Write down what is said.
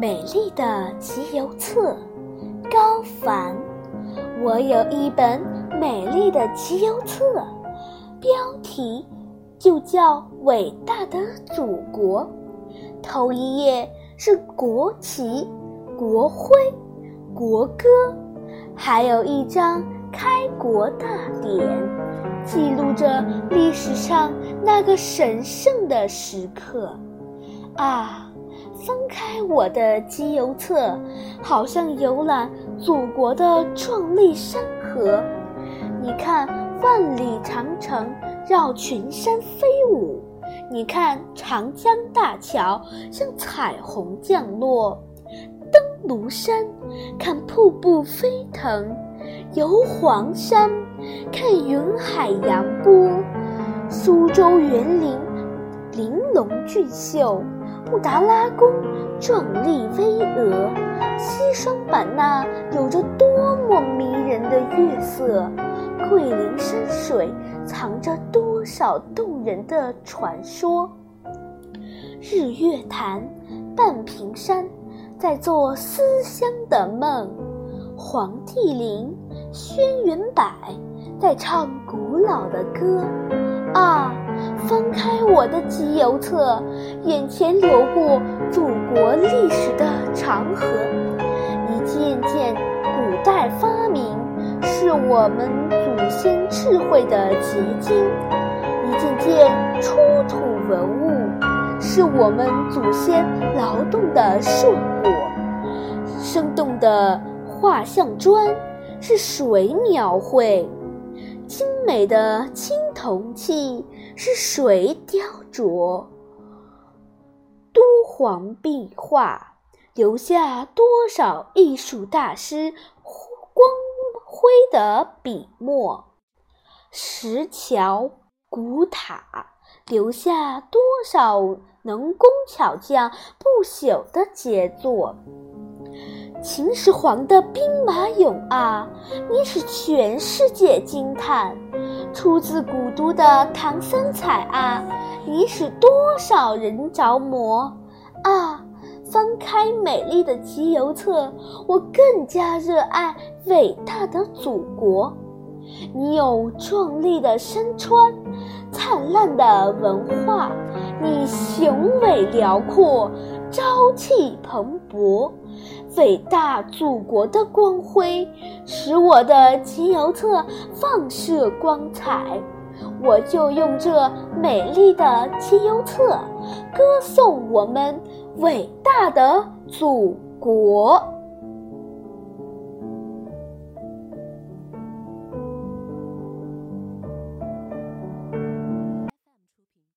美丽的集邮册，高凡。我有一本美丽的集邮册，标题就叫《伟大的祖国》。头一页是国旗、国徽、国歌，还有一张开国大典，记录着历史上那个神圣的时刻。啊，翻开我的集邮册，好像游览祖国的壮丽山河。你看，万里长城绕群山飞舞；你看，长江大桥像彩虹降落；登庐山，看瀑布飞腾；游黄山，看云海扬波；苏州园林，玲珑俊秀。布达拉宫壮丽巍峨，西双版纳有着多么迷人的月色，桂林山水藏着多少动人的传说。日月潭、半屏山在做思乡的梦，黄帝陵、轩辕柏在唱古老的歌。啊！翻开我的集邮册，眼前流过祖国历史的长河。一件件古代发明，是我们祖先智慧的结晶；一件件出土文物，是我们祖先劳动的硕果。生动的画像砖，是谁描绘？精美的青铜器是谁雕琢？敦煌壁画留下多少艺术大师光辉的笔墨？石桥古塔留下多少能工巧匠不朽的杰作？秦始皇的兵马俑啊，你使全世界惊叹；出自古都的唐三彩啊，你使多少人着魔啊！翻开美丽的集邮册，我更加热爱伟大的祖国。你有壮丽的山川，灿烂的文化，你雄伟辽阔，朝气蓬勃。伟大祖国的光辉，使我的集邮册放射光彩。我就用这美丽的集邮册，歌颂我们伟大的祖国。